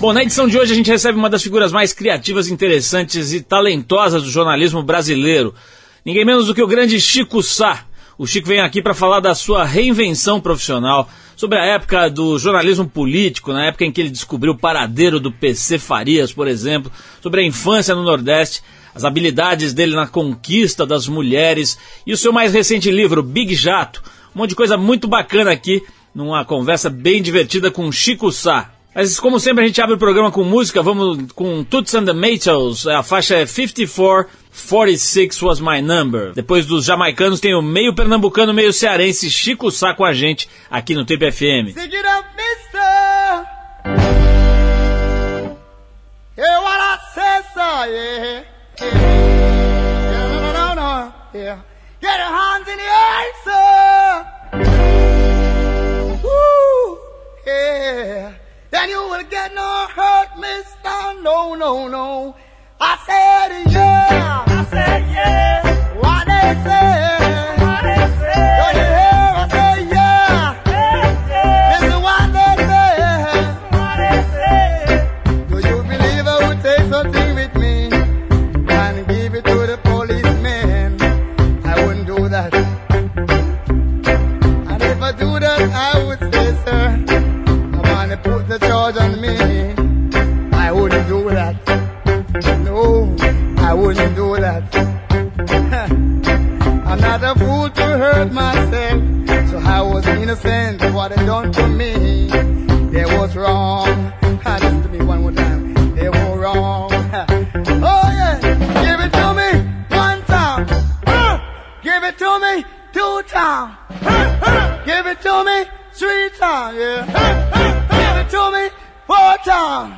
Bom, na edição de hoje a gente recebe uma das figuras mais criativas, interessantes e talentosas do jornalismo brasileiro. Ninguém menos do que o grande Chico Sá. O Chico vem aqui para falar da sua reinvenção profissional, sobre a época do jornalismo político, na época em que ele descobriu o paradeiro do PC Farias, por exemplo, sobre a infância no Nordeste, as habilidades dele na conquista das mulheres e o seu mais recente livro, Big Jato. Um monte de coisa muito bacana aqui, numa conversa bem divertida com Chico Sá. Mas como sempre a gente abre o programa com música, vamos com Toots and the Maytals, a faixa é 54, 46 was my number. Depois dos jamaicanos tem o meio pernambucano, meio cearense Chico Sá com a gente aqui no Trip FM. Get your hands in the air, sir. Woo, yeah. Then you will get no hurt, mister. No, no, no. I said yeah. I said yeah. What they say. What they say. that. I'm not a fool to hurt myself, so I was innocent of what they done to me. They was wrong. Listen to me one more time. They were wrong. Oh yeah, give it to me one time. Give it to me two times. Give it to me three times. Yeah. Give it to me four times.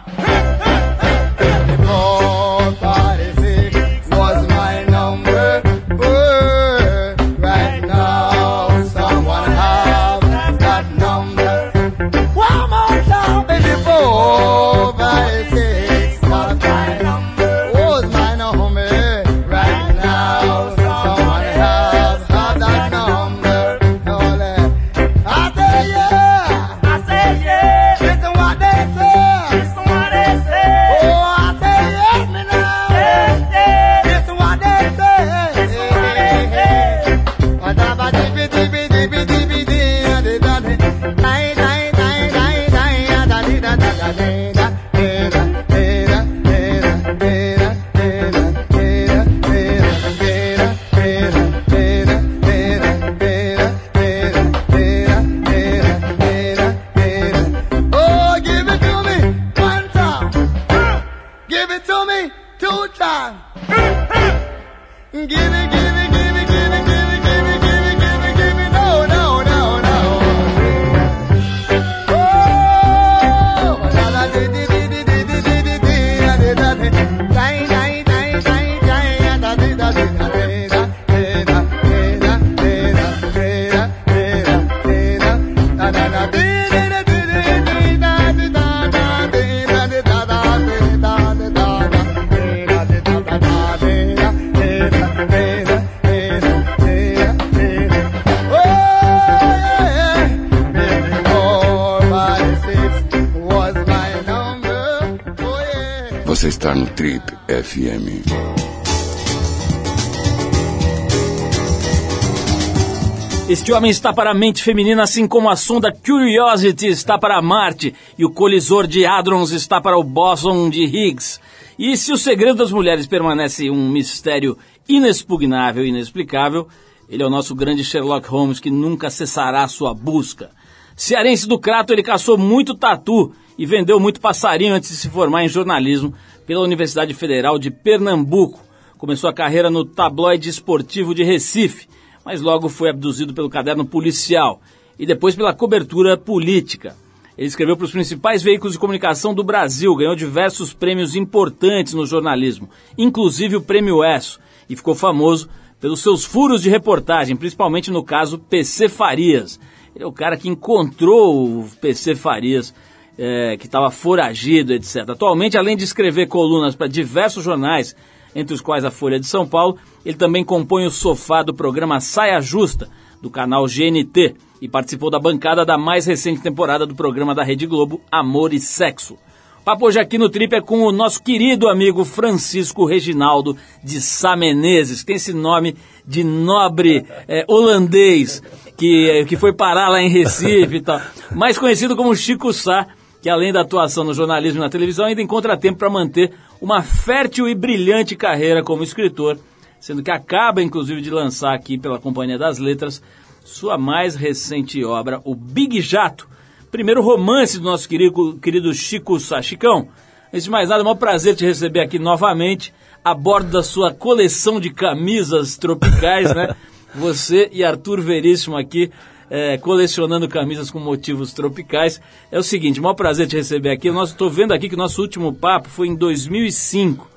Este homem está para a mente feminina, assim como a sonda Curiosity está para Marte e o colisor de Hadrons está para o bóson de Higgs. E se o segredo das mulheres permanece um mistério inexpugnável e inexplicável, ele é o nosso grande Sherlock Holmes que nunca cessará sua busca. Cearense do Crato, ele caçou muito tatu e vendeu muito passarinho antes de se formar em jornalismo pela Universidade Federal de Pernambuco. Começou a carreira no tabloide esportivo de Recife mas logo foi abduzido pelo caderno policial e depois pela cobertura política. Ele escreveu para os principais veículos de comunicação do Brasil, ganhou diversos prêmios importantes no jornalismo, inclusive o Prêmio ESSO, e ficou famoso pelos seus furos de reportagem, principalmente no caso PC Farias. Ele é o cara que encontrou o PC Farias, é, que estava foragido, etc. Atualmente, além de escrever colunas para diversos jornais, entre os quais a Folha de São Paulo, ele também compõe o sofá do programa Saia Justa, do canal GNT, e participou da bancada da mais recente temporada do programa da Rede Globo Amor e Sexo. papo hoje aqui no Trip é com o nosso querido amigo Francisco Reginaldo de Sá Menezes, que tem esse nome de nobre é, holandês, que, que foi parar lá em Recife e tal. Mais conhecido como Chico Sá, que além da atuação no jornalismo e na televisão, ainda encontra tempo para manter uma fértil e brilhante carreira como escritor, sendo que acaba, inclusive, de lançar aqui pela Companhia das Letras sua mais recente obra, o Big Jato, primeiro romance do nosso querido, querido Chico Sá. Chicão, antes de mais nada, é um prazer te receber aqui novamente, a bordo da sua coleção de camisas tropicais, né? Você e Arthur Veríssimo aqui, é, colecionando camisas com motivos tropicais. É o seguinte, maior prazer te receber aqui. Estou vendo aqui que o nosso último papo foi em 2005.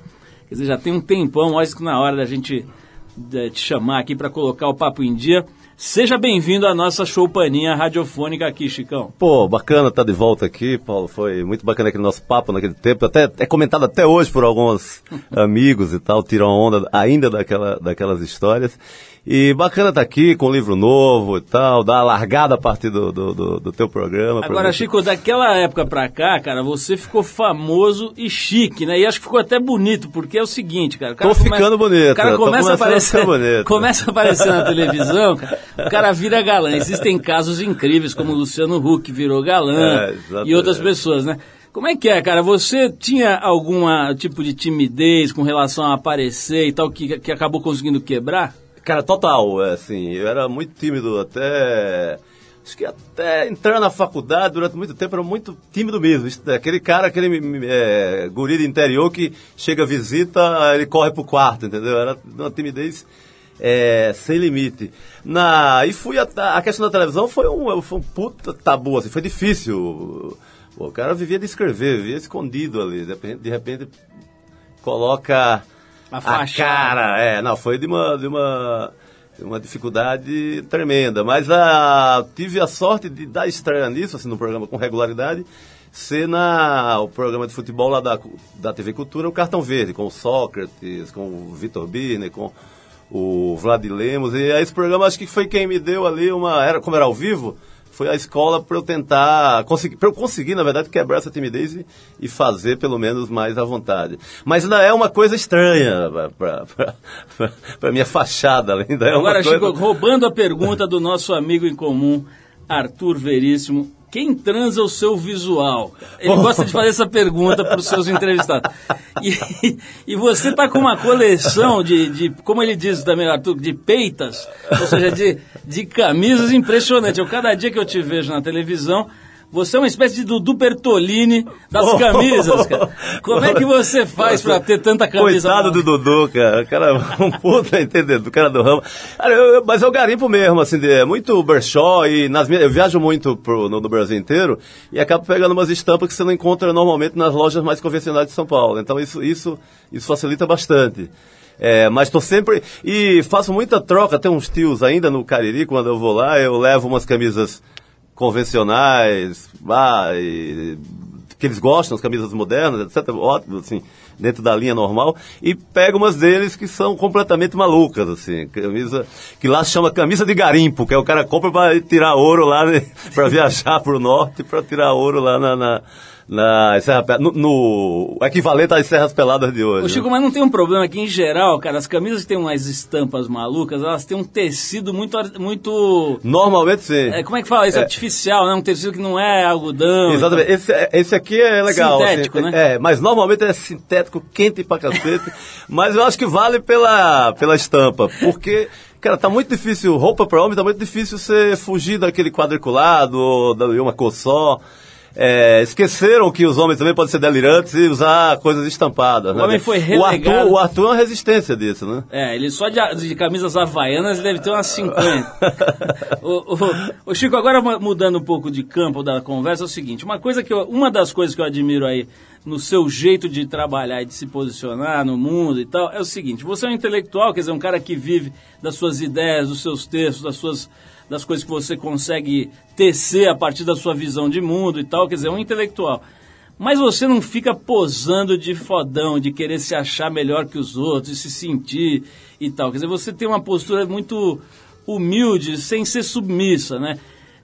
Quer dizer, já tem um tempão, acho que na hora da gente de, te chamar aqui para colocar o papo em dia. Seja bem-vindo à nossa showpaninha radiofônica aqui, Chicão. Pô, bacana estar tá de volta aqui, Paulo. Foi muito bacana aquele nosso papo naquele tempo. Até é comentado até hoje por alguns amigos e tal, tiram onda ainda daquela, daquelas histórias. E bacana estar tá aqui com um livro novo e tal, dar a largada a partir do, do, do, do teu programa. Agora, Chico, daquela época pra cá, cara, você ficou famoso e chique, né? E acho que ficou até bonito, porque é o seguinte, cara. O cara tô come... ficando bonito. O cara começa a aparecer, bonito. começa a aparecer na televisão, cara, o cara vira galã. Existem casos incríveis, como o Luciano Huck virou galã é, e outras pessoas, né? Como é que é, cara? Você tinha algum tipo de timidez com relação a aparecer e tal, que, que acabou conseguindo quebrar? Cara, total, é, assim, eu era muito tímido até. Acho que até entrar na faculdade durante muito tempo era muito tímido mesmo. Aquele cara, aquele é, guri interior que chega, visita, ele corre pro quarto, entendeu? Era uma timidez é, sem limite. Na, e fui a, a questão da televisão foi um, foi um puta tabu, assim, foi difícil. O cara vivia de escrever, vivia escondido ali. De repente, de repente coloca a, faixa. a cara. É, não, foi de uma, de uma, de uma dificuldade tremenda. Mas a, tive a sorte de dar estreia nisso, assim, no programa com regularidade, ser na, o programa de futebol lá da, da TV Cultura, o Cartão Verde, com o Sócrates, com o Vitor Birner, com o Vlad Lemos. E esse programa acho que foi quem me deu ali uma. Era, como era ao vivo, foi a escola para eu tentar, conseguir, para eu conseguir, na verdade, quebrar essa timidez e, e, fazer pelo menos mais à vontade. Mas ainda é uma coisa estranha para minha fachada. Ainda é Agora, coisa... Chico, roubando a pergunta do nosso amigo em comum, Arthur Veríssimo, quem transa o seu visual? Ele gosta de fazer essa pergunta para os seus entrevistados. E, e você está com uma coleção de, de, como ele diz também, Arthur, de peitas, ou seja, de, de camisas impressionante. Eu, cada dia que eu te vejo na televisão, você é uma espécie de Dudu Bertolini das camisas, cara. Como é que você faz para ter tanta camisa? Coitado do Dudu, cara. O cara é um puta entendendo, do cara do ramo. Cara, eu, mas eu garimpo mesmo, assim, de, é muito Berchó e nas minhas, eu viajo muito pro, no, no, Brasil inteiro e acabo pegando umas estampas que você não encontra normalmente nas lojas mais convencionais de São Paulo. Então isso, isso, isso facilita bastante. É, mas estou sempre. E faço muita troca, tem uns tios ainda no Cariri, quando eu vou lá, eu levo umas camisas convencionais, ah, e, que eles gostam, as camisas modernas, etc. Ótimo, assim, dentro da linha normal. E pega umas deles que são completamente malucas, assim. Camisa, que lá se chama camisa de garimpo, que é o cara compra para tirar ouro lá, né, para viajar para o norte, para tirar ouro lá na, na na Serra, no, no equivalente às Serras Peladas de hoje. Ô Chico, né? mas não tem um problema que, em geral, cara, as camisas que têm umas estampas malucas, elas têm um tecido muito... muito Normalmente sim. É, como é que fala isso? É. Artificial, né? Um tecido que não é algodão. Exatamente. Esse, esse aqui é legal. Assim. Sintético, assim, né? É, mas normalmente é sintético, quente pra cacete. mas eu acho que vale pela, pela estampa, porque... Cara, tá muito difícil, roupa para homem, tá muito difícil você fugir daquele quadriculado ou de uma cor só. É, esqueceram que os homens também podem ser delirantes e usar coisas estampadas. O né? homem foi relegado. O Arthur, o Arthur é uma resistência disso, né? É, ele só de, de camisas havaianas deve ter umas 50. o, o, o, Chico, agora mudando um pouco de campo da conversa, é o seguinte, uma coisa que eu, uma das coisas que eu admiro aí no seu jeito de trabalhar e de se posicionar no mundo e tal, é o seguinte, você é um intelectual, quer dizer, um cara que vive das suas ideias, dos seus textos, das suas das coisas que você consegue tecer a partir da sua visão de mundo e tal, quer dizer, é um intelectual. Mas você não fica posando de fodão, de querer se achar melhor que os outros, de se sentir e tal. Quer dizer, você tem uma postura muito humilde, sem ser submissa, né?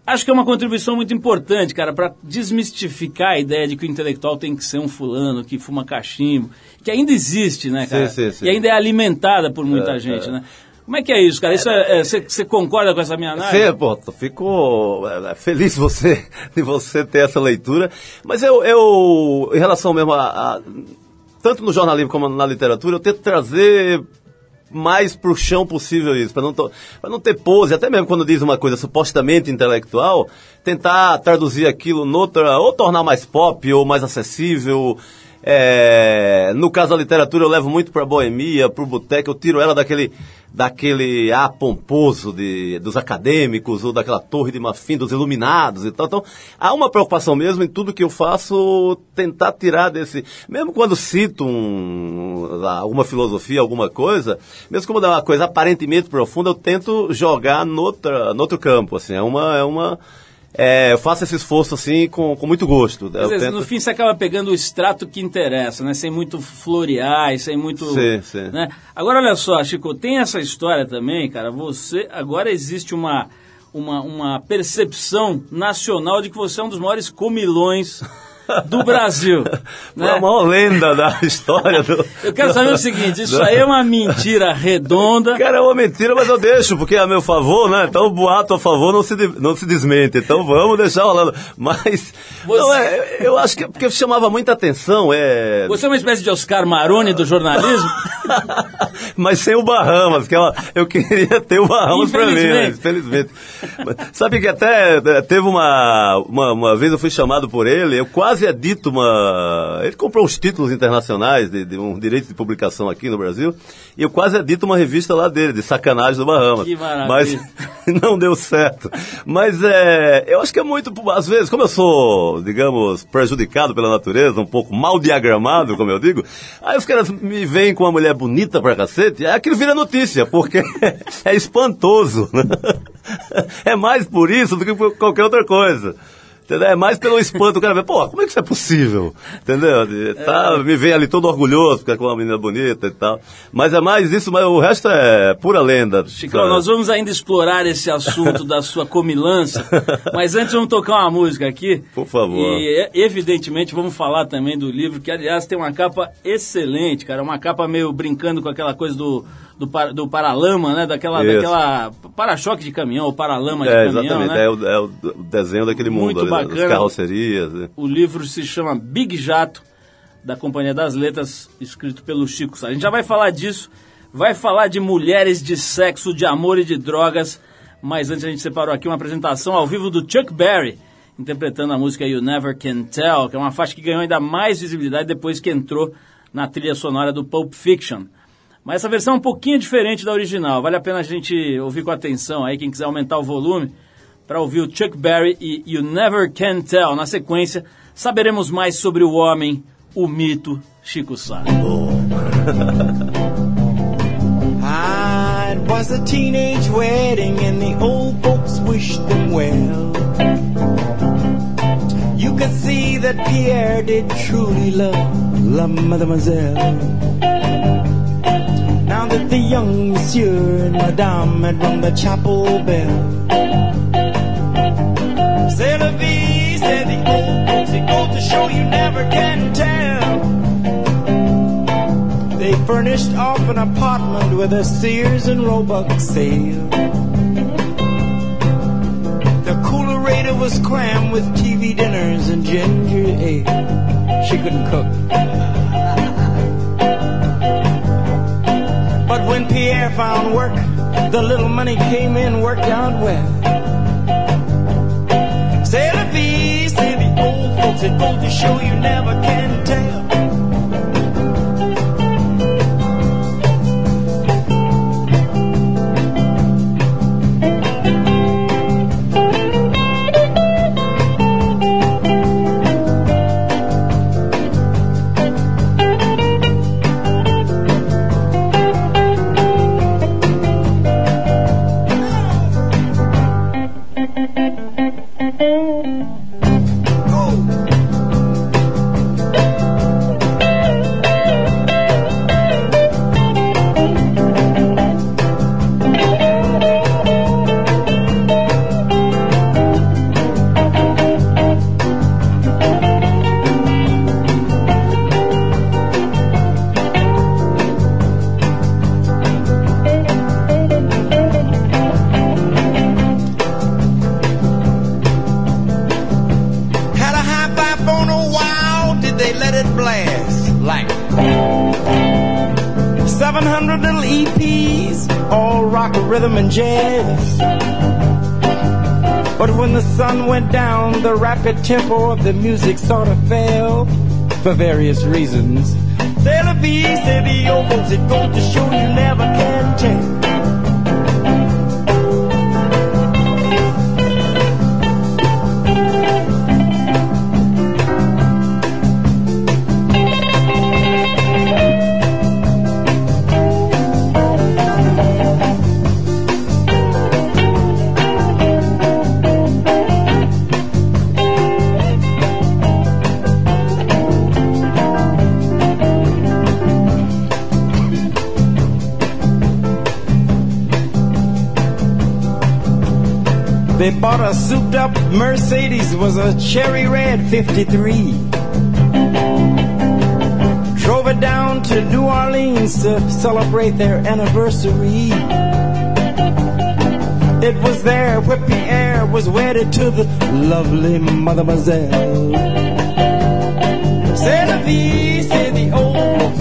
Acho que é uma contribuição muito importante, cara, para desmistificar a ideia de que o intelectual tem que ser um fulano que fuma cachimbo, que ainda existe, né, cara? Sim, sim, sim. E ainda é alimentada por muita É, gente, é. né? Como é que é isso, cara? Isso é, é- você, você concorda com essa minha análise? Sim, pô, fico é, é, feliz você, de você ter essa leitura. Mas eu, eu em relação mesmo a, a- Tanto no jornalismo como na literatura, eu tento trazer mais pro chão possível isso, para não, não ter pose, até mesmo quando diz uma coisa supostamente intelectual, tentar traduzir aquilo noutra, ou tornar mais pop, ou mais acessível. É, no caso da literatura, eu levo muito pra boemia, pro boteco, eu tiro ela daquele, daquele ar pomposo de, dos acadêmicos, ou daquela torre de marfim dos iluminados e tal. Então, há uma preocupação mesmo em tudo que eu faço, tentar tirar desse... Mesmo quando cito um, alguma filosofia, alguma coisa, mesmo quando é uma coisa aparentemente profunda, eu tento jogar noutra, noutro campo, assim. É uma... É uma é, eu faço esse esforço assim com, com muito gosto. Dizer, tento- No fim você acaba pegando o extrato que interessa, né? Sem muito florear, sem muito. Sim, sim. Né? Agora olha só, Chico, tem essa história também, cara. Você. Agora existe uma, uma, uma percepção nacional de que você é um dos maiores comilões do Brasil. Foi a né? maior lenda da história do. Eu quero saber o seguinte, isso aí é uma mentira redonda. Cara, é uma mentira, mas eu deixo, porque é a meu favor, né? Então o boato a favor não se, não se desmente. Então vamos deixar rolando. Mas. Você- Não, é, eu acho que é porque chamava muita atenção, é. Você é uma espécie de Oscar Maroni do jornalismo? mas sem o Bahamas, que ela, eu queria ter o Bahamas pra mim, né? Infelizmente. Sabe que até eh, teve uma, uma, uma vez eu fui chamado por ele, eu quase edito uma. Ele comprou uns títulos internacionais de, de um direito de publicação aqui no Brasil, e eu quase edito uma revista lá dele, de sacanagem do Bahamas. Que maravilha. Mas não deu certo. Mas é, eu acho que é muito, às vezes, como eu sou, digamos, prejudicado pela natureza, um pouco mal diagramado, como eu digo, aí os caras me veem com uma mulher bonita pra cacete, aí aquilo vira notícia, porque é espantoso. né? É mais por isso do que por qualquer outra coisa. Entendeu? É mais pelo espanto, o cara vê, pô, como é que isso é possível? Entendeu? De- Tá, Me vem ali todo orgulhoso, porque é com uma menina bonita e tal. Mas é mais isso, mas o resto é pura lenda. Chicão, nós vamos ainda explorar esse assunto da sua comilança, mas antes vamos tocar uma música aqui. Por favor. E e, evidentemente vamos falar também do livro, que aliás tem uma capa excelente, cara, uma capa meio brincando com aquela coisa do, do, par- do paralama, né? Daquela, Isso. daquela para-choque de caminhão, ou paralama de É, caminhão, exatamente. né? É, o, é o desenho daquele mundo Muito ali, bacana. carrocerias. né? O livro se chama Big Jato, da Companhia das Letras, escrito pelo Chico Sá. A gente já vai falar disso, vai falar de mulheres, de sexo, de amor e de drogas, mas antes a gente separou aqui uma apresentação ao vivo do Chuck Berry, interpretando a música You Never Can Tell, que é uma faixa que ganhou ainda mais visibilidade depois que entrou na trilha sonora do Pulp Fiction. Mas essa versão é um pouquinho diferente da original, vale a pena a gente ouvir com atenção aí, quem quiser aumentar o volume para ouvir o Chuck Berry e You Never Can Tell. Na sequência, saberemos mais sobre o homem, o mito Chico Sá. Ah, it was a teenage wedding and the old folks wished them well. You could see that Pierre did truly love La Mademoiselle. Now that the young monsieur and madame had rung the chapel bell. You never can tell. They furnished off an apartment with a Sears and Roebuck sale. The coolerator was crammed with TV dinners and ginger ale. She couldn't cook. But when Pierre found work, the little money came in, worked out well. Old folks, it goes to show you never can tell. Rhythm, and jazz. But when the sun went down, the rapid tempo of the music sort of fell for various reasons. Vie, c'est the old folks, it goes to show you never can tell. They bought a souped up Mercedes, was a cherry red 53. Drove it down to New Orleans to celebrate their anniversary. It was there where Pierre was wedded to the lovely Mademoiselle. C'est la vie, say the old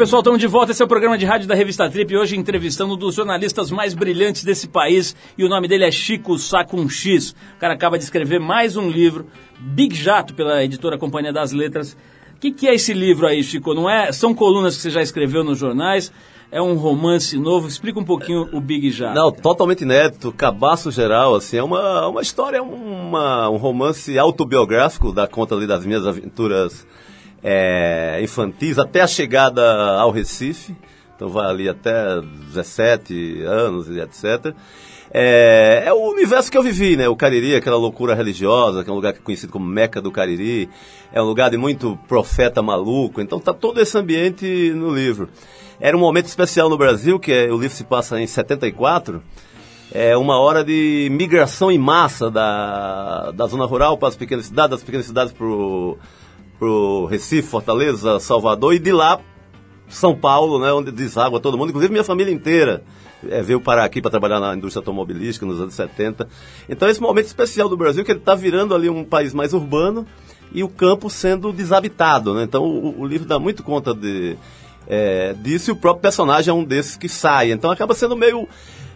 pessoal, estamos de volta. Esse é o programa de rádio da revista Trip. Hoje entrevistando um dos jornalistas mais brilhantes desse país. E o nome dele é Chico Sá com X. O cara acaba de escrever mais um livro, Big Jato, pela editora Companhia das Letras. O que, que é esse livro aí, Chico? Não é? São colunas que você já escreveu nos jornais? É um romance novo? Explica um pouquinho o Big Jato. Não, totalmente inédito, cabaço geral, assim, é uma, uma história, uma, um romance autobiográfico, da conta ali das minhas aventuras é, infantis, até a chegada ao Recife, então vai ali até 17 anos e etc. É, é, o universo que eu vivi, né? O Cariri, aquela loucura religiosa, que é um lugar é conhecido como Meca do Cariri, é um lugar de muito profeta maluco, então tá todo esse ambiente no livro. Era um momento especial no Brasil, que é, o livro se passa em 74, é uma hora de migração em massa da, da zona rural para as pequenas cidades, das pequenas cidades para o Recife, Fortaleza, Salvador, e de lá São Paulo, né, onde deságua todo mundo, inclusive minha família inteira. É, veio parar aqui para trabalhar na indústria automobilística nos anos 70. Então, esse momento especial do Brasil, que ele está virando ali um país mais urbano e o campo sendo desabitado. Né? Então, o, o livro dá muito conta de, é, disso e o próprio personagem é um desses que sai. Então, acaba sendo meio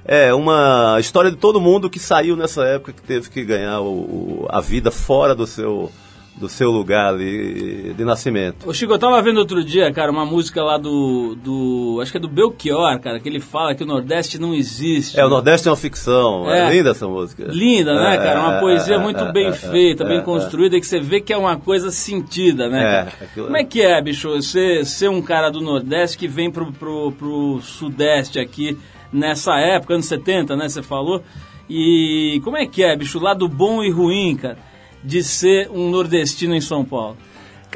é, uma história de todo mundo que saiu nessa época, que teve que ganhar o, o, a vida fora do seu do seu lugar ali de nascimento. Ô Chico, eu tava vendo outro dia, cara, uma música lá do, do. Acho que é do Belchior, cara, que ele fala que o Nordeste não existe. É, o Nordeste é uma ficção. É, é linda essa música. Linda, né, cara? Uma poesia muito bem feita, bem construída, e que você vê que é uma coisa sentida, né? Cara? Como é que é, bicho, você ser um cara do Nordeste que vem pro, pro, pro Sudeste aqui nessa época, anos 70, né? Você falou. E como é que é, bicho? Lado bom e ruim, cara, de ser um nordestino em São Paulo?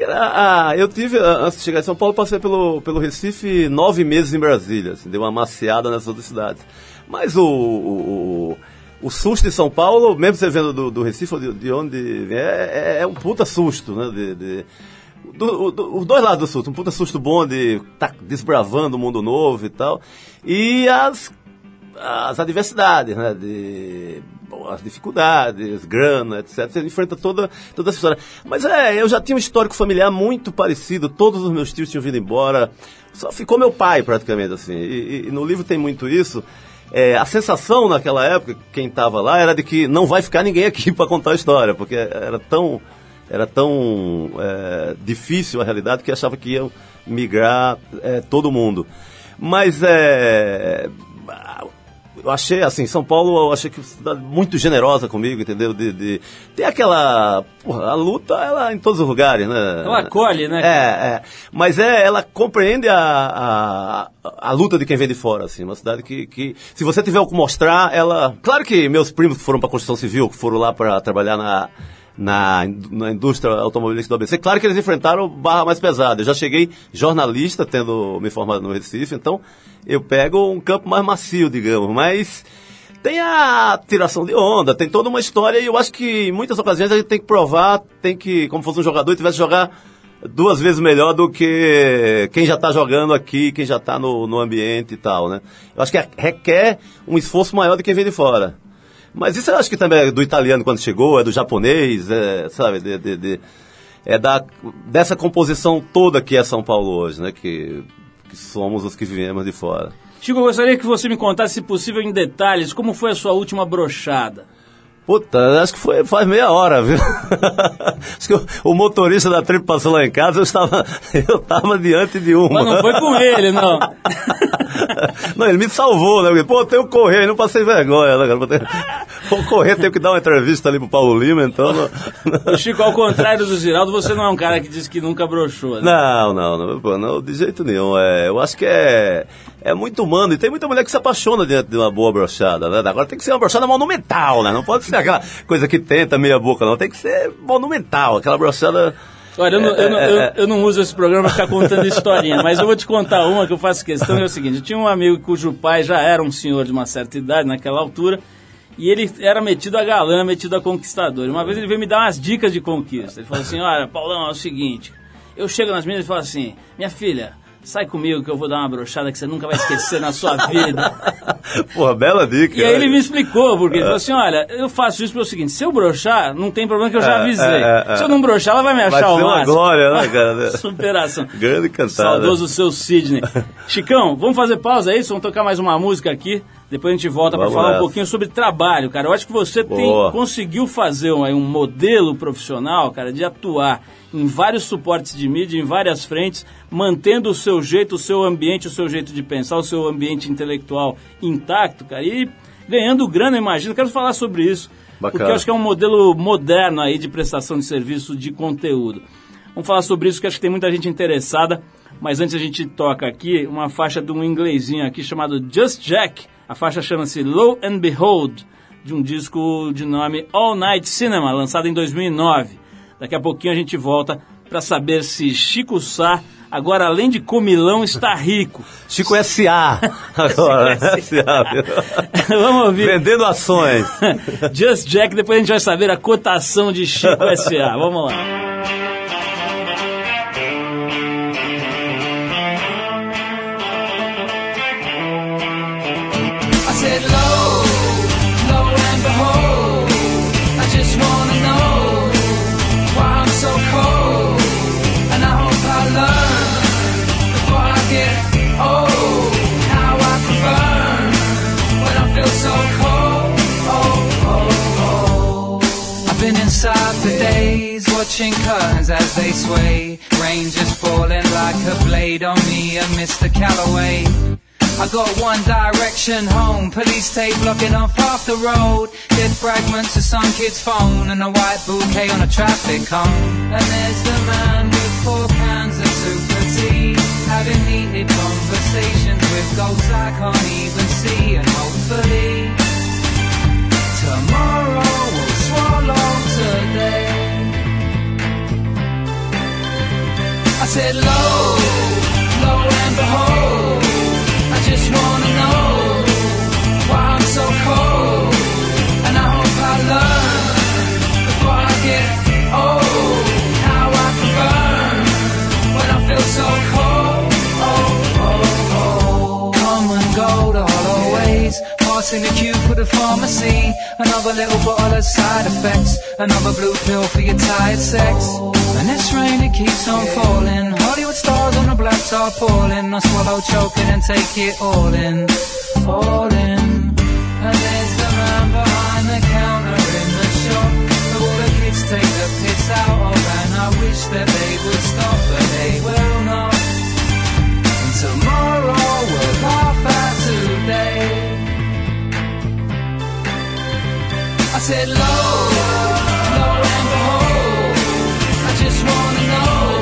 Ah, eu tive, antes de chegar em São Paulo, passei pelo, pelo Recife nove meses em Brasília, assim, uma maciada nessas outras cidades. Mas o, o, o susto de São Paulo, mesmo você vendo do, do Recife, ou de, de onde é, é, é um puta susto, né? De, de- do- do- os dois lados do susto, um puta susto bom de tá desbravando o mundo novo e tal. E as, as adversidades, né? De, as dificuldades, grana, etc. Você enfrenta toda, toda essa história. Mas é, eu já tinha um histórico familiar muito parecido, todos os meus tios tinham vindo embora. Só ficou meu pai, praticamente, assim. E, e- e no livro tem muito isso. É, a sensação naquela época, quem estava lá, era de que não vai ficar ninguém aqui para contar a história, porque era tão, era tão é, difícil a realidade que achava que iam migrar é, todo mundo. Mas é, eu achei, assim, São Paulo, eu achei que cidade muito generosa comigo, entendeu? De, de- tem aquela. Porra, a luta, ela é em todos os lugares, né? Ela acolhe, né? É, é. Mas é, ela compreende a, a, a luta de quem vem de fora, assim. Uma cidade que, que, se você tiver o que mostrar, ela. Claro que meus primos que foram para a construção civil, que foram lá para trabalhar na. Na, na indústria automobilística do ABC, claro que eles enfrentaram barra mais pesada. Eu já cheguei jornalista, tendo me formado no Recife, então eu pego um campo mais macio, digamos. Mas tem a tiração de onda, tem toda uma história e eu acho que em muitas ocasiões a gente tem que provar, tem que, como fosse um jogador, tivesse que jogar duas vezes melhor do que quem já está jogando aqui, quem já está no, no ambiente e tal, né? Eu acho que requer um esforço maior do que vem de fora. Mas isso eu acho que também é do italiano quando chegou, é do japonês, é, sabe, de, de- de- é da, dessa composição toda que é São Paulo hoje, né? Que, que somos os que vivemos de fora. Chico, eu gostaria que você me contasse, se possível, em detalhes, como foi a sua última brochada. Puta, acho que foi faz meia hora, viu? acho que o, o motorista da trip passou lá em casa, eu estava, eu estava diante de uma. Mas não foi com ele, não. não, ele me salvou, né? Porque, Pô, eu tenho que correr, não passei vergonha, né, cara? Vou correr, tenho que dar uma entrevista ali pro Paulo Lima, então. não- Chico, ao contrário do Ziraldo, você não é um cara que diz que nunca broxou, né? Não, não, não, pô, não, de jeito nenhum. É, eu acho que é, é muito humano. E tem muita mulher que se apaixona diante de uma boa brochada, né? Agora tem que ser uma brochada monumental, né? Não pode ser aquela coisa que tenta meia boca, não. Tem que ser monumental, aquela brochada. Olha, eu não, eu, não, É, é, eu- é. eu não uso esse programa pra ficar contando historinha, mas eu vou te contar uma que eu faço questão, é o seguinte, eu tinha um amigo cujo pai já era um senhor de uma certa idade naquela altura, e ele era metido a galã, metido a conquistador. E Uma vez ele veio me dar umas dicas de conquista. Ele falou assim, olha, Paulão, é o seguinte, eu chego nas meninas e falo assim, minha filha, sai comigo que eu vou dar uma brochada que você nunca vai esquecer na sua vida. Porra, bela dica. E aí né? ele me explicou, porque ele falou assim, olha, eu faço isso pelo seguinte, se eu brochar, não tem problema que eu já É, avisei. é, é, é. Se eu não brochar, ela vai me Vai achar ser o uma máximo. glória, né, cara? Superação. Grande cantada. Saudoso seu Sidney. Chicão, vamos fazer pausa aí? Vamos tocar mais uma música aqui. Depois a gente volta para falar um nessa. pouquinho sobre trabalho, cara. Eu acho que você tem, conseguiu fazer um, um modelo profissional, cara, de atuar em vários suportes de mídia, em várias frentes, mantendo o seu jeito, o seu ambiente, o seu jeito de pensar, o seu ambiente intelectual intacto, cara, e ganhando grana, imagino. Quero falar sobre isso. Bacana. Porque eu acho que é um modelo moderno aí de prestação de serviço de conteúdo. Vamos falar sobre isso, que acho que tem muita gente interessada. Mas antes a gente toca aqui uma faixa de um inglesinho aqui chamado Just Jack. A faixa chama-se Low and Behold, de um disco de nome All Night Cinema, lançado em 2009. Daqui a pouquinho a gente volta para saber se Chico Sá, agora além de comilão, está rico. Chico S.A. Agora? Vamos ouvir Vendendo ações. Just Jack, depois a gente vai saber a cotação de Chico S.A. Vamos lá. They sway. Rain just falling like a blade on me, uh, and Mr. Calloway. I got one direction home, police tape blocking off half the road. Dead fragments of some kid's phone and a white bouquet on a traffic cone. And there's the man with four cans of super tea, having heated conversations with ghosts I can't even see. And hopefully, tomorrow will swallow today. Said, low, low and behold. I just wanna know Another little bottle of side effects. Another blue pill for your tired sex. And this rain, it keeps on falling. Hollywood stars on the black tarpaulin. I swallow, choking and take it all in. All in. And there's the man behind the counter in the shop. That all the kids take the piss out of. And I wish that they would stop, but they will not. And tomorrow we'll laugh at today. I said low, low and behold. I just wanna know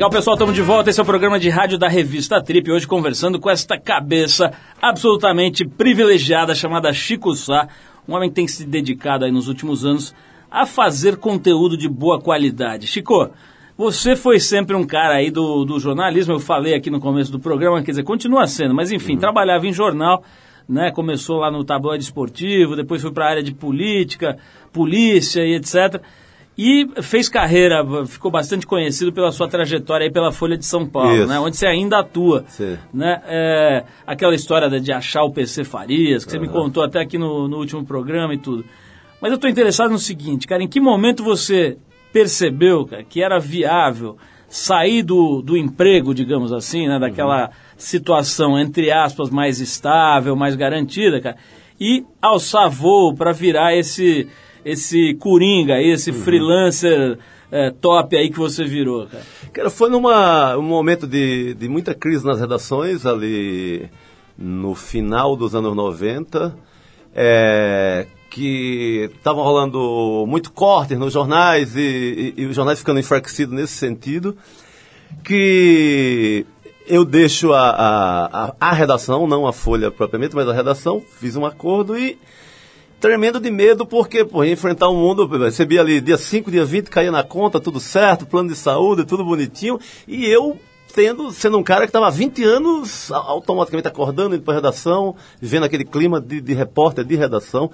Legal, pessoal, estamos de volta. Esse é o programa de rádio da revista Trip. Hoje conversando com esta cabeça absolutamente privilegiada chamada Chico Sá. Um homem que tem se dedicado aí nos últimos anos a fazer conteúdo de boa qualidade. Chico, você foi sempre um cara aí do, do jornalismo. Eu falei aqui no começo do programa, quer dizer, continua sendo, mas enfim, trabalhava em jornal. Né, começou lá no tabloide esportivo, depois foi para a área de política, polícia e etc. E fez carreira, ficou bastante conhecido pela sua trajetória aí pela Folha de São Paulo, Isso. né? Onde você ainda atua. Sim. Né? É, aquela história de- achar o PC Farias, que você me contou até aqui no, no último programa e tudo. Mas eu estou interessado no seguinte, cara, em que momento você percebeu cara, que era viável sair do, do emprego, digamos assim, né? Daquela situação, entre aspas, mais estável, mais garantida, cara, e alçar voo para virar esse esse coringa esse freelancer é, top aí que você virou, cara? Cara, foi numa um momento de, de muita crise nas redações, ali no final dos anos 90, é, que estavam rolando muito cortes nos jornais e, e- e os jornais ficando enfraquecidos nesse sentido, que eu deixo a, a, a, a redação, não a folha propriamente, mas a redação, fiz um acordo e tremendo de medo, porque, pô, enfrentar um mundo, recebia ali dia 5, dia 20, caía na conta, tudo certo, plano de saúde, tudo bonitinho, e eu tendo, sendo um cara que estava há 20 anos automaticamente acordando, indo para redação, vivendo aquele clima de, de repórter, de redação.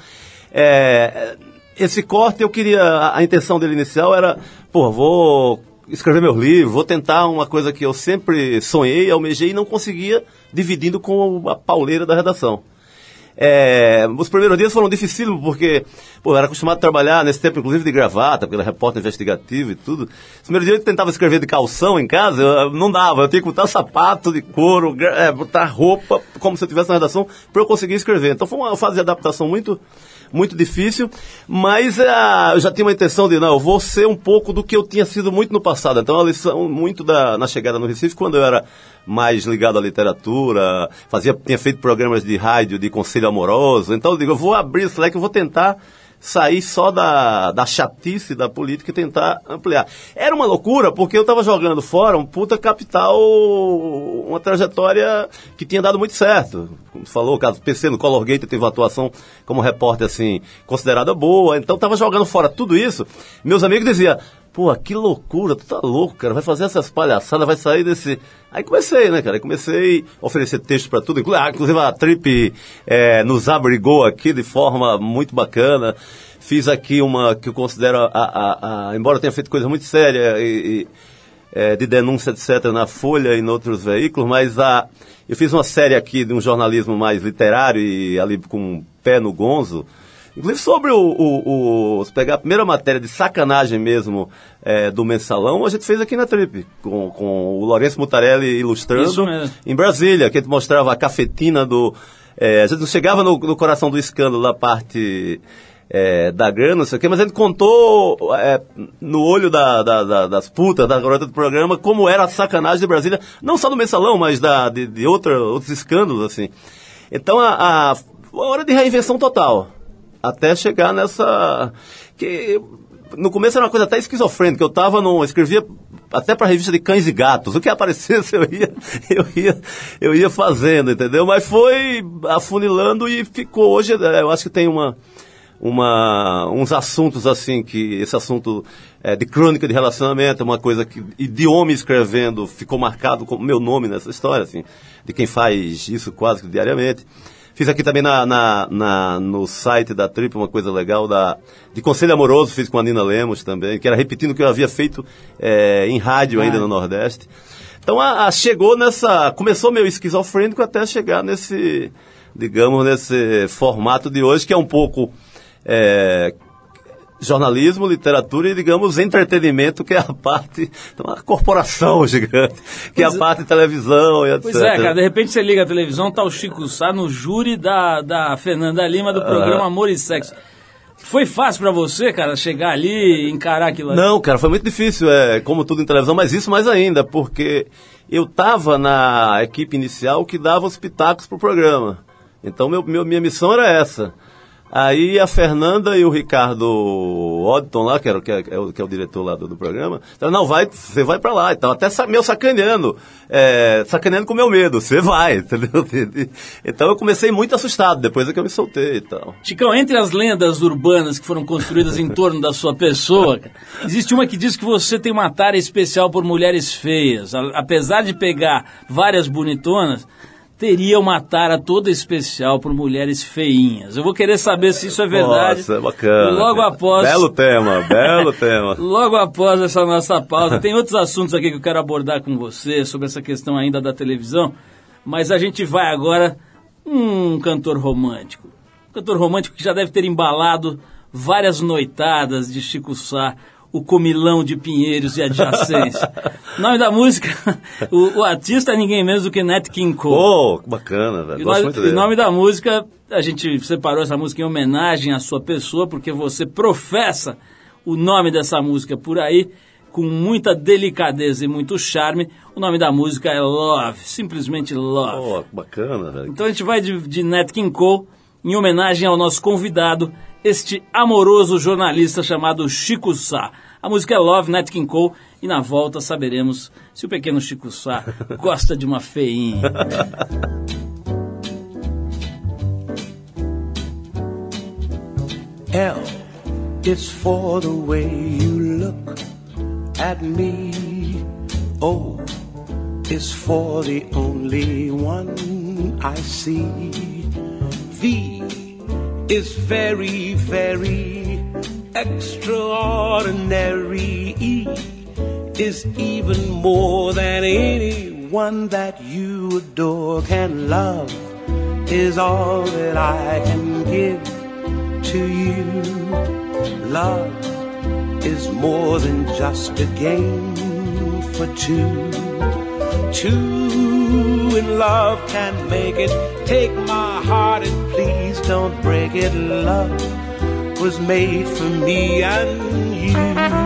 É, esse corte, eu queria, a, intenção dele inicial era, pô, vou escrever meus livros, vou tentar uma coisa que eu sempre sonhei, almejei e não conseguia, dividindo com a pauleira da redação. É, os primeiros dias foram dificílimos porque pô, eu era acostumado a trabalhar nesse tempo, inclusive de gravata, porque era repórter investigativo e tudo. Os primeiros dias eu tentava escrever de calção em casa, eu- não dava, eu tinha que botar sapato de couro, é, botar roupa, como se eu estivesse na redação, para eu conseguir escrever. Então foi uma fase de adaptação muito, muito difícil, mas é, eu já tinha uma intenção de, não, eu vou ser um pouco do que eu tinha sido muito no passado. Então a lição muito da, na chegada no Recife, quando eu era mais ligado à literatura, fazia, tinha feito programas de rádio, de conselho amoroso. Então eu digo, eu vou abrir esse leque, eu vou tentar sair só da, da chatice da política e tentar ampliar. Era uma loucura, porque eu estava jogando fora um puta capital, uma trajetória que tinha dado muito certo. Como falou, o caso PC no Color Gate teve uma atuação como repórter, assim, considerada boa. Então estava jogando fora tudo isso. Meus amigos diziam, Pô, que loucura, tu tá louco, cara, vai fazer essas palhaçadas, vai sair desse... Aí comecei, né, cara, Aí comecei a oferecer texto pra tudo, ah, inclusive a Trip eh, nos abrigou aqui de forma muito bacana, fiz aqui uma que eu considero, a, a- a- embora tenha feito coisa muito séria e, e, eh, de denúncia, etc., na Folha e em outros veículos, mas a, eu fiz uma série aqui de um jornalismo mais literário e ali com um pé no gonzo, Inclusive sobre o, o, o- se pegar a primeira matéria de sacanagem mesmo é, do mensalão, a gente fez aqui na Trip, com, com o Lourenço Mutarelli ilustrando Isso mesmo. em Brasília, que a gente mostrava a cafetina do. é, a gente não chegava no, no coração do escândalo da parte é, da grana, não sei o quê, mas a gente contou é, no olho da- da- da- das putas, da garota do programa, como era a sacanagem de Brasília, não só do mensalão, mas da, de, de outra, outros escândalos, assim. Então a, a, a hora de reinvenção total até chegar nessa que no começo era uma coisa até esquizofrênica. Eu tava no escrevia até para revista de cães e gatos. O que aparecesse eu ia, eu ia, eu ia fazendo, entendeu? Mas foi afunilando e ficou. Hoje é, eu acho que tem uma, uma, uns assuntos assim que esse assunto é, de crônica de relacionamento uma coisa que e de homem escrevendo ficou marcado com meu nome nessa história assim, de quem faz isso quase que diariamente. Fiz aqui também na, na, na- no site da Trip uma coisa legal da, de Conselho Amoroso, fiz com a Nina Lemos também, que era repetindo o que eu havia feito é, em rádio ainda no Nordeste. Então a, a- chegou nessa. Começou meio esquizofrênico até chegar nesse, digamos, nesse formato de hoje, que é um pouco é, jornalismo, literatura e, digamos, entretenimento, que é a parte. Uma corporação gigante, que é a Pois é. parte de televisão e etc. Pois é, cara, de repente você liga a televisão, tá o Chico Sá no júri da, da Fernanda Lima do programa Amor e Sexo. Foi fácil pra você, cara, chegar ali e encarar aquilo ali? Não, cara, foi muito difícil, é, como tudo em televisão, mas isso mais ainda, porque eu estava na equipe inicial que dava os pitacos pro programa. Então, meu, meu- minha missão era essa. Aí a Fernanda e o Ricardo Oddton lá, que, era, que, é, é o, que é o diretor lá do, do programa, disseram, não, vai, você vai pra lá e tal. Até meu sacaneando, é, sacaneando com meu medo, você vai, entendeu? Então eu comecei muito assustado, depois é que eu me soltei e tal. Chicão, entre as lendas urbanas que foram construídas em torno da sua pessoa, existe uma que diz que você tem uma tara especial por mulheres feias. Apesar de pegar várias bonitonas, teria uma tara toda especial por mulheres feinhas. Eu vou querer saber se isso é verdade. Nossa, bacana. Logo após. Belo tema, belo tema. Logo após essa nossa pausa, tem outros assuntos aqui que eu quero abordar com você sobre essa questão ainda da televisão, mas a gente vai agora um cantor romântico. Um cantor romântico que já deve ter embalado várias noitadas de Chico Sá, o comilão de Pinheiros e adjacência. nome da música, o, o artista é ninguém menos do que Nat King Cole. Pô, que bacana, velho. E Gosto o nome da música, a gente separou essa música em homenagem à sua pessoa, porque você professa o nome dessa música por aí, com muita delicadeza e muito charme. O nome da música é Love, simplesmente Love. Pô, que bacana, velho. Então a gente vai de, de Nat King Cole, em homenagem ao nosso convidado, este amoroso jornalista chamado Chico Sá. A música é Love, Nat King Cole, e na volta saberemos se o pequeno Chico Sá gosta de uma feinha. L is for the way you look at me. O is for the only one I see. V is very, very extraordinary. Is even more than anyone that you adore can love is all that I can give to you. Love is more than just a game for two. Two in love can make it. Take my heart and please don't break it. Love was made for me and you.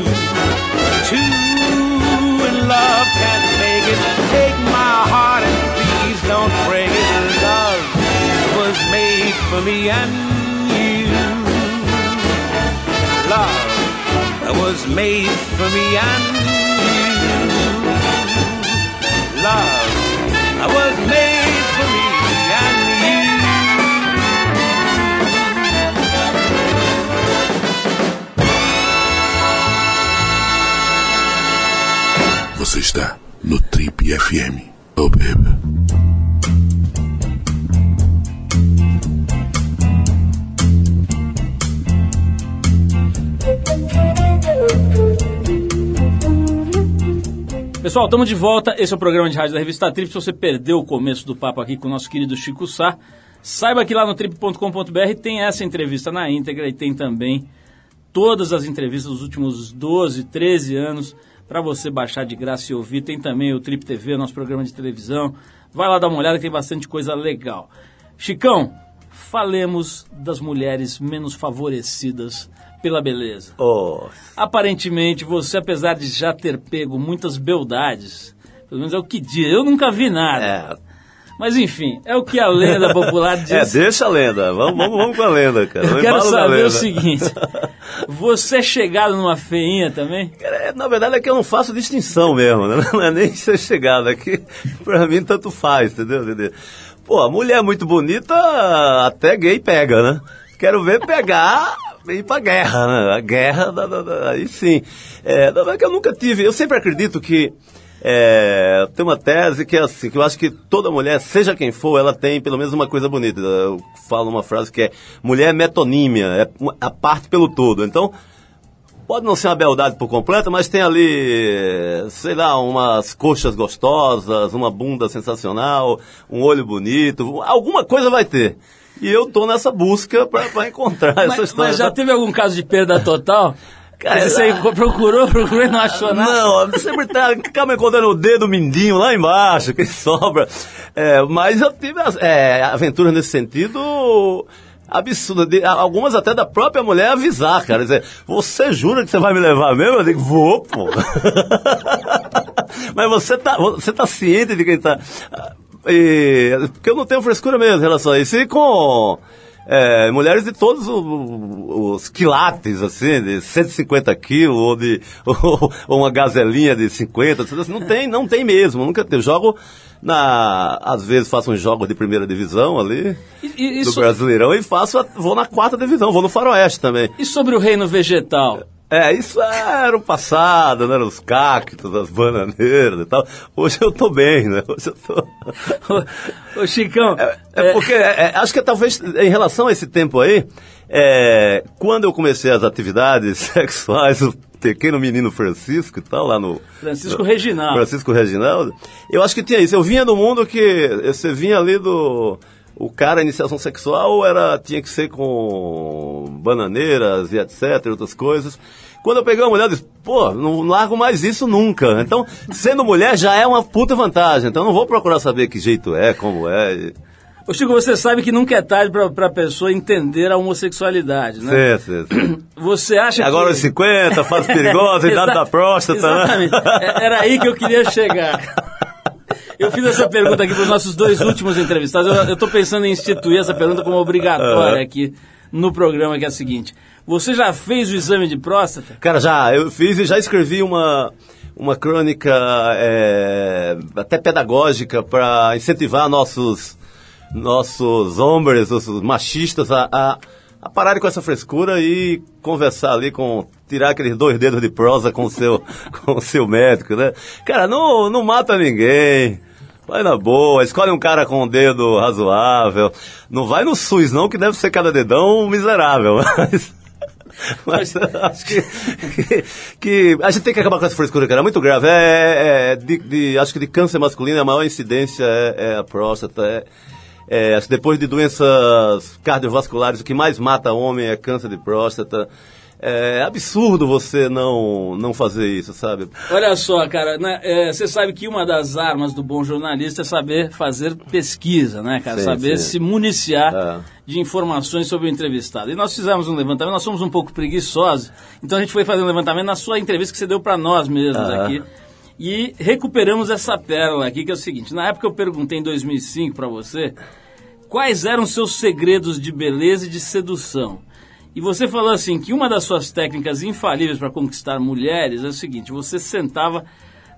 me and you. Love was made for me and. Love that was made for me and you. Você está no Trip FM. Oh, baby. Pessoal, estamos de volta. Esse é o programa de rádio da revista Trip. Se você perdeu o começo do papo aqui com o nosso querido Chico Sá, saiba que lá no trip.com.br tem essa entrevista na íntegra e tem também todas as entrevistas dos últimos 12, 13 anos para você baixar de graça e ouvir. Tem também o Trip TV, nosso programa de televisão. Vai lá dar uma olhada que tem bastante coisa legal. Chicão, falemos das mulheres menos favorecidas pela beleza. Oh, Aparentemente, você, apesar de já ter pego muitas beldades, pelo menos é o que diz, eu nunca vi nada. é, Mas enfim, é o que a lenda popular diz. é, deixa a lenda. Vamos, vamos, vamos com a lenda, cara. eu quero saber o seguinte: você é chegado numa feinha também? É, Na verdade é que eu não faço distinção mesmo, né? Não é nem ser chegado aqui. Pra mim tanto faz, entendeu? entendeu? Pô, a mulher muito bonita, até gay pega, né? Quero ver pegar ir pra guerra, né? A guerra, da, da- da- aí sim. É, na verdade que eu nunca tive, eu sempre acredito que é, tem uma tese que é assim, que eu acho que toda mulher, seja quem for, ela tem pelo menos uma coisa bonita. Eu falo uma frase que é, mulher é metonímia, é a parte pelo todo. Então, Pode não ser uma beldade por completa, mas tem ali, sei lá, umas coxas gostosas, uma bunda sensacional, um olho bonito, alguma coisa vai ter. E eu tô nessa busca pra encontrar essa Mas, história. mas já teve algum caso de perda total? Cara, você procurou, procurou e não achou nada? Não, sempre tá, acaba encontrando o dedo mindinho lá embaixo, que sobra. É, mas eu tive é, aventuras nesse sentido absurdas. de- Algumas até da própria mulher avisar, cara. Dizer, você jura que você vai me levar mesmo? Eu digo, vou, pô. mas você tá, você tá ciente de quem tá... E, porque eu não tenho frescura mesmo em relação a isso. E com... É, mulheres de todos o- os quilates, assim, de 150 quilos, ou, de, ou, ou uma gazelinha de 50, assim, não tem, não tem mesmo, nunca tem. Eu jogo na, às vezes faço uns jogos de primeira divisão ali, E- e- do so- Brasileirão, e faço, vou na quarta divisão, vou no Faroeste também. E sobre o reino vegetal? É, isso era o passado, né? Os cactos, as bananeiras e tal. Hoje eu tô bem, né? Hoje eu tô... Ô, Chicão, É porque, é, é, acho que talvez em relação a esse tempo aí, é, quando eu comecei as atividades sexuais, o pequeno menino Francisco e tal, lá no... Francisco Reginaldo. Francisco Reginaldo, eu acho que tinha isso. Eu vinha do mundo que você vinha ali do... O cara, a iniciação sexual era, tinha que ser com bananeiras e etc, outras coisas. Quando eu peguei uma mulher, eu disse, pô, não largo mais isso nunca. Então, sendo mulher já é uma puta vantagem. Então, não vou procurar saber que jeito é, como é. Ô, Chico, você sabe que nunca é tarde pra, pra pessoa entender a homossexualidade, né? Sim, sim, sim. Você acha Agora que... os 50, fase perigosa, idade da próstata, Exatamente. né? Era aí que eu queria chegar. Eu fiz essa pergunta aqui para os nossos dois últimos entrevistados. Eu estou pensando em instituir essa pergunta como obrigatória aqui no programa, que é a seguinte. Você já fez o exame de próstata? Cara, já, eu fiz e já escrevi uma, uma crônica é, até pedagógica para incentivar nossos, nossos homens, os machistas a, a, a pararem com essa frescura e conversar ali com, tirar aqueles dois dedos de prosa com o seu, com o seu médico, né? Cara, não, não mata ninguém. Vai na boa, escolhe um cara com um dedo razoável. Não vai no SUS, não, que deve ser cada dedão miserável. Mas, mas acho que, que, que a gente tem que acabar com essa frescura, cara. É muito grave. É, é, de, de- acho que de câncer masculino a maior incidência é, é a próstata. É, é, depois de doenças cardiovasculares, o que mais mata homem é câncer de próstata. É absurdo você não, não fazer isso, sabe? Olha só, cara, né, é, você sabe que uma das armas do bom jornalista é saber fazer pesquisa, né, cara? Sim, saber sim. se municiar É. de informações sobre o entrevistado. E nós fizemos um levantamento, nós somos um pouco preguiçosos, então a gente foi fazer um levantamento na sua entrevista que você deu para nós mesmos Ah. aqui. E recuperamos essa pérola aqui, que é o seguinte: na época eu perguntei em 2005 para você quais eram seus segredos de beleza e de sedução. E você falou assim que uma das suas técnicas infalíveis para conquistar mulheres é o seguinte: você sentava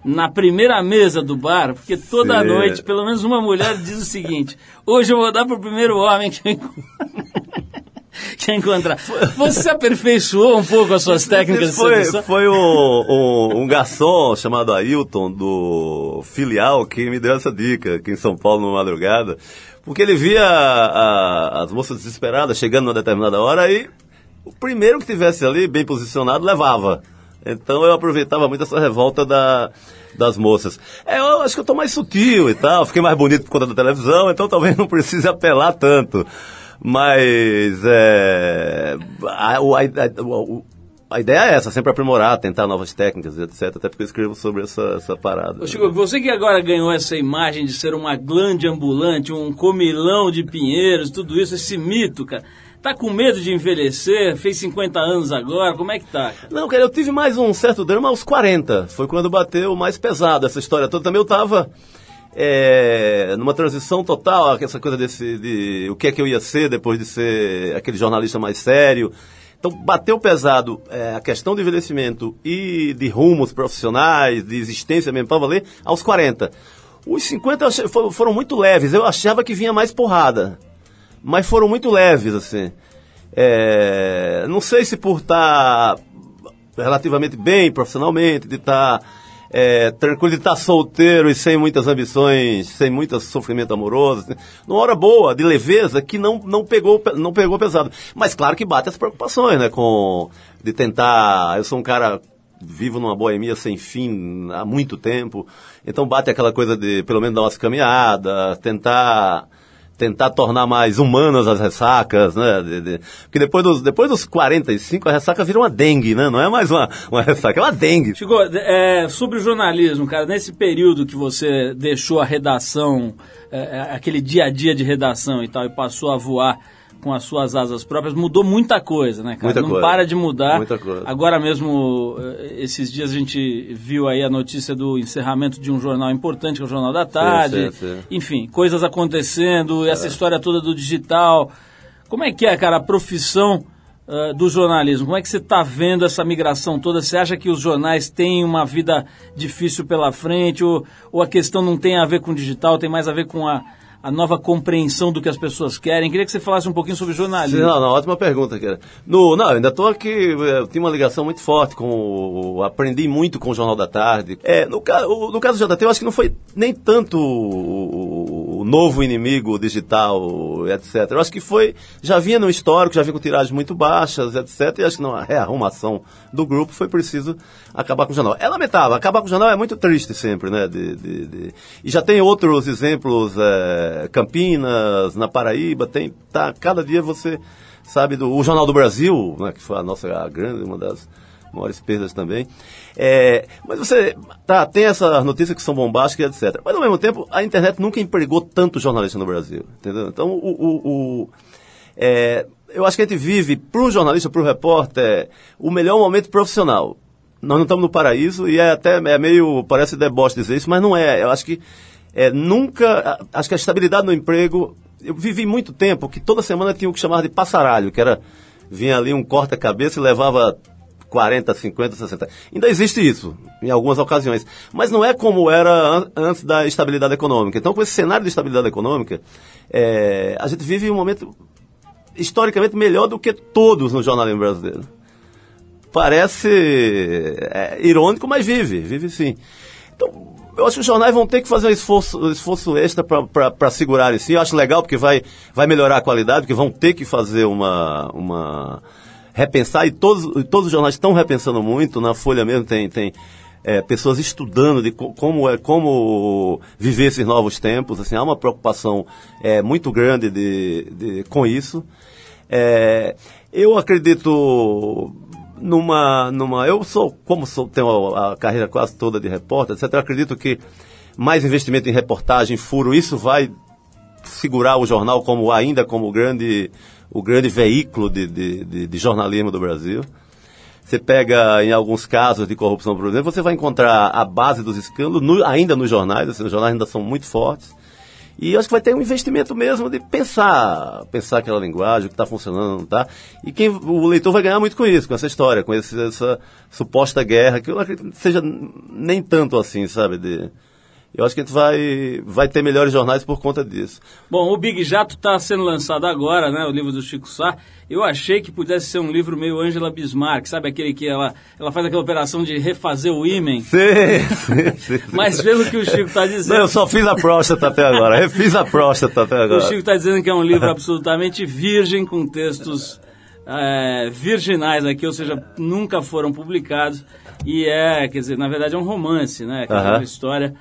na primeira mesa do bar, porque toda Sim. noite pelo menos uma mulher diz o seguinte: hoje eu vou dar pro primeiro homem que eu encontro." quer encontrar. Você aperfeiçoou um pouco as suas técnicas de foi, foi o- o- um garçom chamado Ailton, do filial, que me deu essa dica aqui em São Paulo, numa madrugada. Porque ele via a- as moças desesperadas chegando numa determinada hora e o primeiro que tivesse ali, bem posicionado, levava. Então eu aproveitava muito essa revolta da, das moças. É, eu acho que eu tô mais sutil e tal, fiquei mais bonito por conta da televisão, então talvez não precise apelar tanto. Mas é, a, a- a- a ideia é essa, sempre aprimorar, tentar novas técnicas, etc. Até porque eu escrevo sobre essa, essa parada. Ô, Chico, você que agora ganhou essa imagem de ser uma glande ambulante, um comilão de pinheiros, tudo isso, esse mito, cara. Tá com medo de envelhecer? Fez 50 anos agora? Como é que tá? Não, cara, eu tive mais um certo drama aos 40. Foi quando bateu mais pesado essa história toda. Também eu tava é, numa transição total, essa coisa desse, de o que é que eu ia ser depois de ser aquele jornalista mais sério. Então, bateu pesado é, a questão do envelhecimento e de rumos profissionais, de existência mesmo para valer, aos 40. Os 50 eu achei- foram muito leves. Eu achava que vinha mais porrada. Mas foram muito leves, assim. É, não sei se por estar relativamente bem profissionalmente, de estar é, tranquilo, de estar solteiro e sem muitas ambições, sem muito sofrimento amoroso, assim, numa hora boa, de leveza, que não, não, pegou, pe- não pegou pesado. Mas claro que bate as preocupações, né? Com, de tentar. Eu sou um cara vivo numa boemia sem fim há muito tempo, então bate aquela coisa de pelo menos dar umas caminhadas, tentar tentar tornar mais humanas as ressacas, né? De- de- Porque depois dos, depois dos 45, a ressaca vira uma dengue, né? Não é mais uma, uma ressaca, é uma dengue. Chico, é, sobre o jornalismo, cara, nesse período que você deixou a redação, é, é, aquele dia a dia de redação e tal, e passou a voar com as suas asas próprias, mudou muita coisa, né, cara? Muita Não coisa. para de mudar. Muita coisa. Agora mesmo, eh, esses dias a gente viu aí a notícia do encerramento de um jornal importante, que é o Jornal da Tarde. sim, sim. Enfim, coisas acontecendo, essa história toda do digital. Como é que é, cara, a profissão ah, do jornalismo? Como é que você está vendo essa migração toda? Você acha que os jornais têm uma vida difícil pela frente? Ou, ou a questão não tem a ver com o digital, tem mais a ver com a, a nova compreensão do que as pessoas querem? Queria que você falasse um pouquinho sobre jornalismo. Não, não, ótima pergunta, cara. No, não, ainda estou aqui, eu tinha uma ligação muito forte com aprendi muito com o Jornal da Tarde. É, no, no caso do JT, eu acho que não foi nem tanto o, novo inimigo digital, etc. Eu acho que foi, já vinha no histórico, já vinha com tiragens muito baixas, etc. E acho que na rearrumação do grupo foi preciso acabar com o jornal. É lamentável, acabar com o jornal é muito triste sempre, né? de- de- de- E já tem outros exemplos, é, Campinas, na Paraíba, tem, tá, cada dia você sabe do o Jornal do Brasil, né, que foi a nossa a grande, uma das maiores perdas também. É, mas você tá, tem essas notícias que são bombásticas, etc. Mas ao mesmo tempo, a internet nunca empregou tanto jornalista no Brasil, entendeu? Então, o, o- o- é, eu acho que a gente vive, para o jornalista, para o repórter, o melhor momento profissional. Nós não estamos no paraíso e é até é meio, parece deboche dizer isso, mas não é. Eu acho que é, nunca, acho que a estabilidade no emprego, eu vivi muito tempo que toda semana tinha o que chamar de passaralho, que era, vinha ali um corta-cabeça e levava 40, 50, 60. Ainda existe isso, em algumas ocasiões. Mas não é como era an- antes da estabilidade econômica. Então, com esse cenário de estabilidade econômica, é, a gente vive um momento historicamente melhor do que todos no jornalismo brasileiro. Parece é, irônico, mas vive, vive sim. Então, eu acho que os jornais vão ter que fazer um esforço, um esforço extra para segurar si. Eu acho legal porque vai, vai melhorar a qualidade, porque vão ter que fazer uma, uma repensar, e todos, todos os jornais estão repensando muito. Na Folha mesmo tem, tem é, pessoas estudando de co- como, é, como viver esses novos tempos. Assim, há uma preocupação é, muito grande de, de, com isso. É, eu acredito numa, numa. Eu sou, como sou, tenho a, a carreira quase toda de repórter, etc. Acredito que mais investimento em reportagem, furo, isso vai segurar o jornal como ainda como grande, o grande veículo de, de, de, de jornalismo do Brasil. Você pega em alguns casos de corrupção, por exemplo, você vai encontrar a base dos escândalos no- ainda nos jornais, assim, os jornais ainda são muito fortes. E acho que vai ter um investimento mesmo de pensar, pensar aquela linguagem, o que está funcionando, não está. E quem, o leitor vai ganhar muito com isso, com essa história, com esse- essa suposta guerra, que eu não acredito que seja nem tanto assim, sabe? De, Eu acho que a gente vai, vai ter melhores jornais por conta disso. Bom, o Big Jato está sendo lançado agora, né? O livro do Chico Sá. Eu achei que pudesse ser um livro meio Angela Bismarck, sabe aquele que ela, ela faz aquela operação de refazer o ímen? Sim, sim, sim. Mas pelo que o Chico está Não, dizendo, eu só fiz a próstata até agora. Refiz a próstata até o agora. Chico está dizendo que é um livro absolutamente virgem, com textos é, virginais aqui, ou seja, nunca foram publicados. E é, quer dizer, na verdade é um romance, né? Que é uma história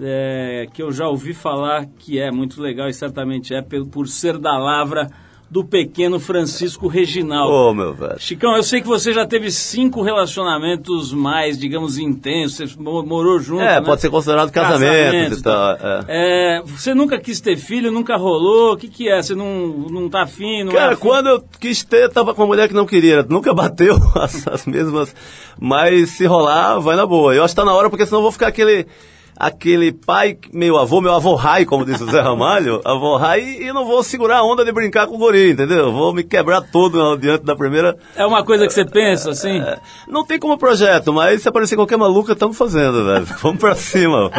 é, que eu já ouvi falar que é muito legal e certamente é pelo- por ser da lavra do pequeno Francisco Reginaldo. Ô, meu velho. Chicão, eu sei que você já teve cinco relacionamentos mais, digamos, intensos. Você mo- morou junto. É, né? pode ser considerado casamento e tal. é. É, você nunca quis ter filho, nunca rolou. O que, que é? Você não, não tá afim? Não é Cara, afim? quando eu quis ter, tava com uma mulher que não queria. Nunca bateu as, as mesmas. Mas se rolar, vai na boa. Eu acho que tá na hora, porque senão eu vou ficar aquele. Aquele pai, meu avô, meu avô rai, como disse o Zé Ramalho, avô rai, e não vou segurar a onda de brincar com o guri, entendeu? Eu Vou me quebrar todo diante da primeira. É uma coisa que você pensa, assim? É, não tem como projeto, mas se aparecer qualquer maluca, estamos fazendo, velho. Vamos pra cima.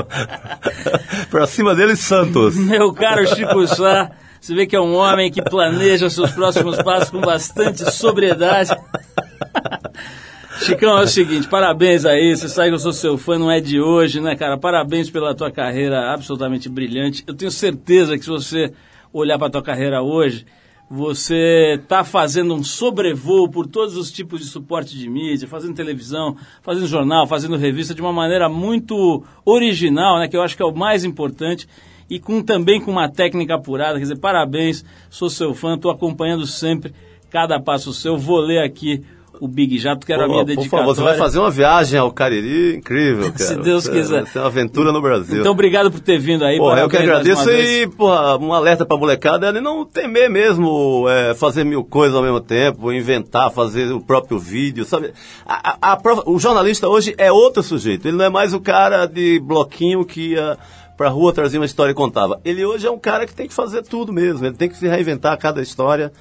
pra cima deles, Santos. Meu caro Chico Sá, você vê que é um homem que planeja seus próximos passos com bastante sobriedade. Chicão, é o seguinte, parabéns aí, você sabe que eu sou seu fã, não é de hoje, né, cara? Parabéns pela tua carreira absolutamente brilhante. Eu tenho certeza que se você olhar para tua carreira hoje, você está fazendo um sobrevoo por todos os tipos de suporte de mídia, fazendo televisão, fazendo jornal, fazendo revista de uma maneira muito original, né, que eu acho que é o mais importante e com também com uma técnica apurada. Quer dizer, parabéns, sou seu fã, estou acompanhando sempre cada passo seu. Vou ler aqui o Big Jato, quero a minha Pô, por favor, você vai fazer uma viagem ao Cariri incrível, cara. Se Deus Vai quiser. ser uma aventura no Brasil. Então, obrigado por ter vindo aí. Porra, eu que agradeço e, porra, um alerta pra molecada é de não temer mesmo é, fazer mil coisas ao mesmo tempo, inventar, fazer o próprio vídeo, sabe? A- a- a o jornalista hoje é outro sujeito, ele não é mais o cara de bloquinho que ia pra rua trazer uma história e contava. Ele hoje é um cara que tem que fazer tudo mesmo, ele tem que se reinventar a cada história.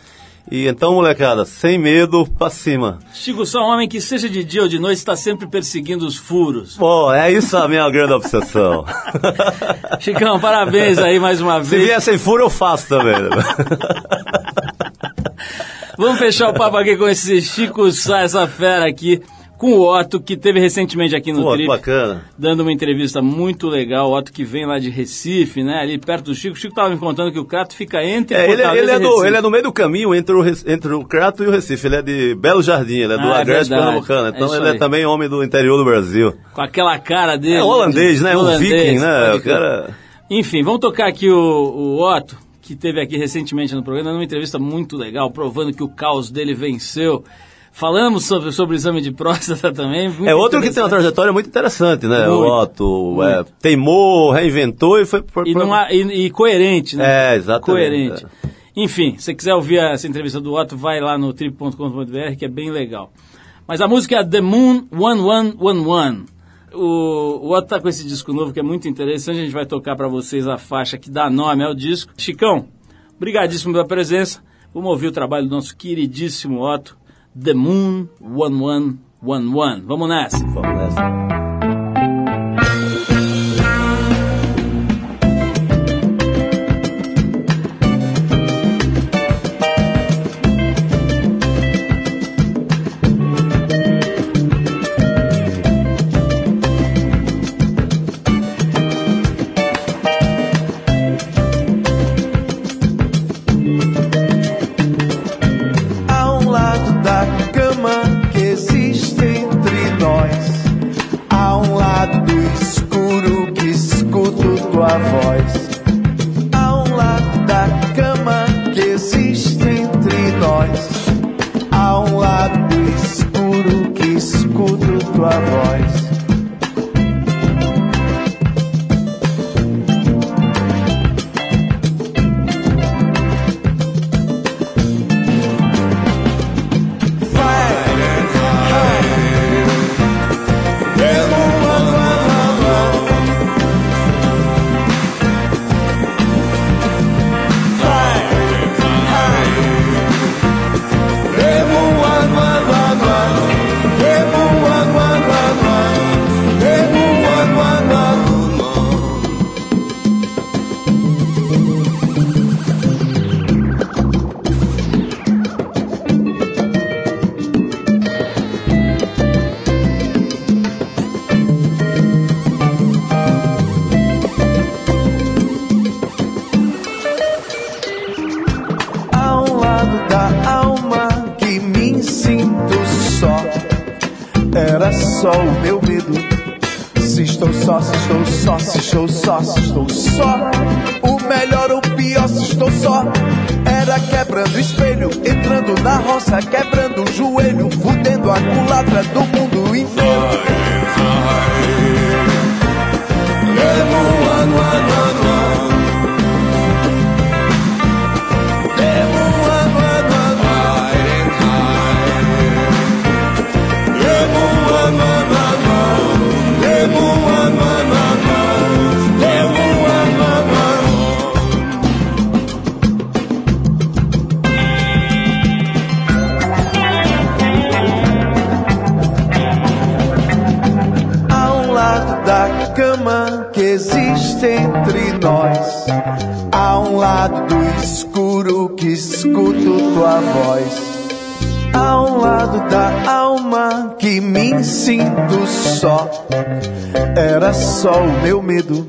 E então, molecada, sem medo, pra cima. Chico, só um homem que seja de dia ou de noite está sempre perseguindo os furos. Pô, é isso a minha grande obsessão. Chicão, parabéns aí mais uma Se vez. vier sem furo, eu faço também. né? Vamos fechar o papo aqui com esse Chico Sá, essa fera aqui, com o Otto, que teve recentemente aqui no Pô, Trip, bacana. dando uma entrevista muito legal. O Otto que vem lá de Recife, né, ali perto do Chico. O Chico estava me contando que o Crato fica entre É, ele, Fortaleza ele é do, ele é no meio do caminho entre o, entre o Crato e o Recife. Ele é de Belo Jardim, ele é do Ah, é Agreste verdade. Pernambucano. É Então isso ele aí. é também homem do interior do Brasil. Com aquela cara dele. É holandês, né? Um Holandês, viking, né? O cara... Enfim, vamos tocar aqui o, o Otto, que teve aqui recentemente no programa, numa entrevista muito legal, provando que o caos dele venceu. Falamos sobre, sobre o exame de próstata também. É outro que tem uma trajetória muito interessante, né? Muito, o Otto é, teimou, reinventou e foi... por- E, há- e- e coerente, né? É, exatamente, Coerente. Enfim, se você quiser ouvir essa entrevista do Otto, vai lá no trip.com.br, que é bem legal. Mas a música é The Moon 1111. O, o Otto tá com esse disco novo que é muito interessante. A gente vai tocar para vocês a faixa que dá nome ao disco. Chicão, brigadíssimo pela presença. Vamos ouvir o trabalho do nosso queridíssimo Otto. The Moon 1111. Vamos nessa. Vamos nessa. Só, se estou só, se estou só, se estou só. O melhor ou pior, se estou só. Era quebrando espelho, entrando na roça, quebrando o joelho, fudendo a culatra do mundo inteiro. Sinto só. Era só o meu medo.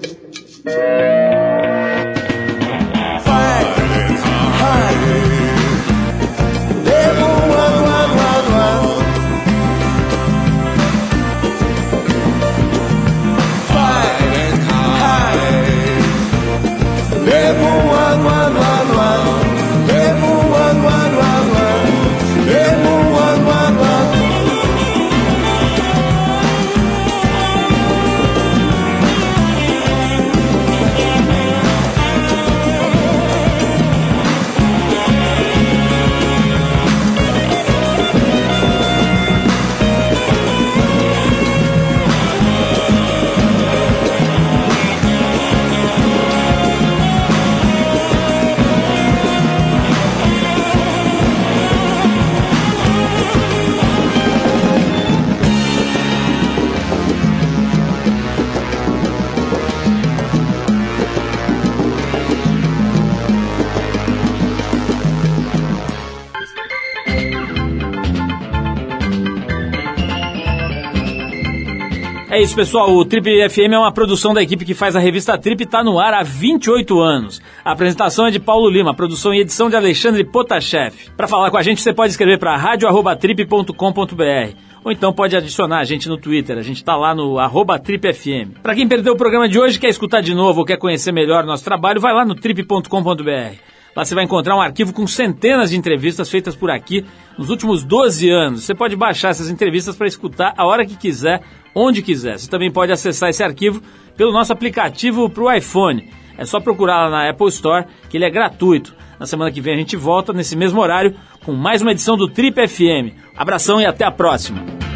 Isso, pessoal. O Trip FM é uma produção da equipe que faz a revista Trip e está no ar há 28 anos. A apresentação é de Paulo Lima, produção e edição de Alexandre Potashev. Para falar com a gente, você pode escrever para radio@trip.com.br ou então pode adicionar a gente no Twitter. A gente está lá no TripFM. Para quem perdeu o programa de hoje, quer escutar de novo ou quer conhecer melhor o nosso trabalho, vai lá no trip.com.br. Lá você vai encontrar um arquivo com centenas de entrevistas feitas por aqui nos últimos 12 anos. Você pode baixar essas entrevistas para escutar a hora que quiser, onde quiser. Você também pode acessar esse arquivo pelo nosso aplicativo para o iPhone. É só procurar lá na Apple Store, que ele é gratuito. Na semana que vem a gente volta nesse mesmo horário com mais uma edição do Trip FM. Abração e até a próxima.